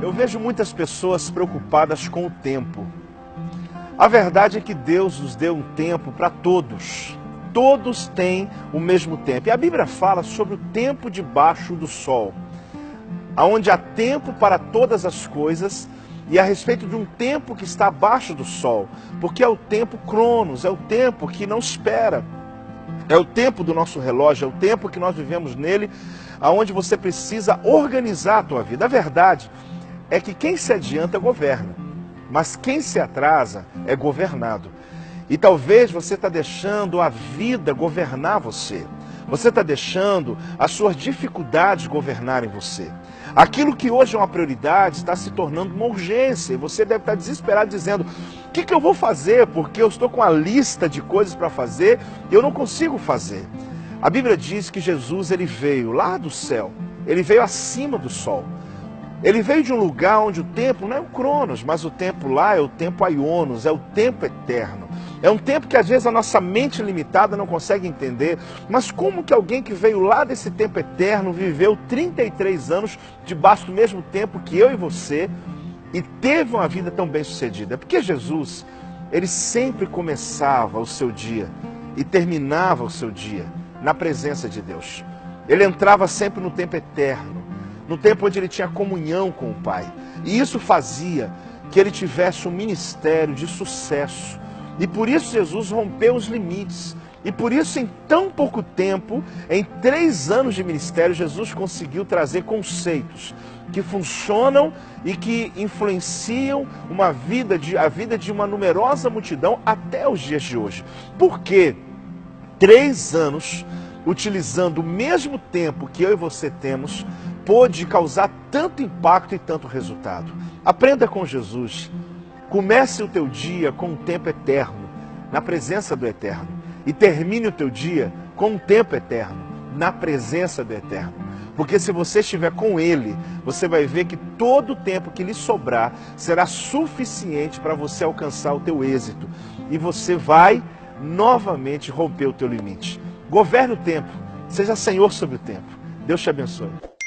Eu vejo muitas pessoas preocupadas com o tempo. A verdade é que Deus nos deu um tempo para todos. Todos têm o mesmo tempo. E a Bíblia fala sobre o tempo debaixo do sol, aonde há tempo para todas as coisas e a respeito de um tempo que está abaixo do sol, porque é o tempo cronos, é o tempo que não espera. É o tempo do nosso relógio, é o tempo que nós vivemos nele, aonde você precisa organizar a tua vida. A verdade é que quem se adianta governa, mas quem se atrasa é governado. E talvez você está deixando a vida governar você. Você está deixando as suas dificuldades governarem você. Aquilo que hoje é uma prioridade está se tornando uma urgência. E você deve estar desesperado dizendo: o que, que eu vou fazer? Porque eu estou com a lista de coisas para fazer e eu não consigo fazer. A Bíblia diz que Jesus ele veio lá do céu, ele veio acima do sol. Ele veio de um lugar onde o tempo não é o Cronos, mas o tempo lá é o tempo Aionos, é o tempo eterno. É um tempo que às vezes a nossa mente limitada não consegue entender. Mas como que alguém que veio lá desse tempo eterno viveu 33 anos debaixo do mesmo tempo que eu e você e teve uma vida tão bem sucedida? Porque Jesus, ele sempre começava o seu dia e terminava o seu dia na presença de Deus. Ele entrava sempre no tempo eterno no tempo onde ele tinha comunhão com o Pai. E isso fazia que ele tivesse um ministério de sucesso. E por isso Jesus rompeu os limites. E por isso, em tão pouco tempo, em três anos de ministério, Jesus conseguiu trazer conceitos que funcionam e que influenciam uma vida de, a vida de uma numerosa multidão até os dias de hoje. Por quê? Três anos, utilizando o mesmo tempo que eu e você temos, pôde causar tanto impacto e tanto resultado. Aprenda com Jesus. Comece o teu dia com um tempo eterno, na presença do Eterno. E termine o teu dia com um tempo eterno, na presença do Eterno. Porque se você estiver com Ele, você vai ver que todo o tempo que lhe sobrar será suficiente para você alcançar o teu êxito. E você vai novamente romper o teu limite. Governe o tempo, seja senhor sobre o tempo. Deus te abençoe.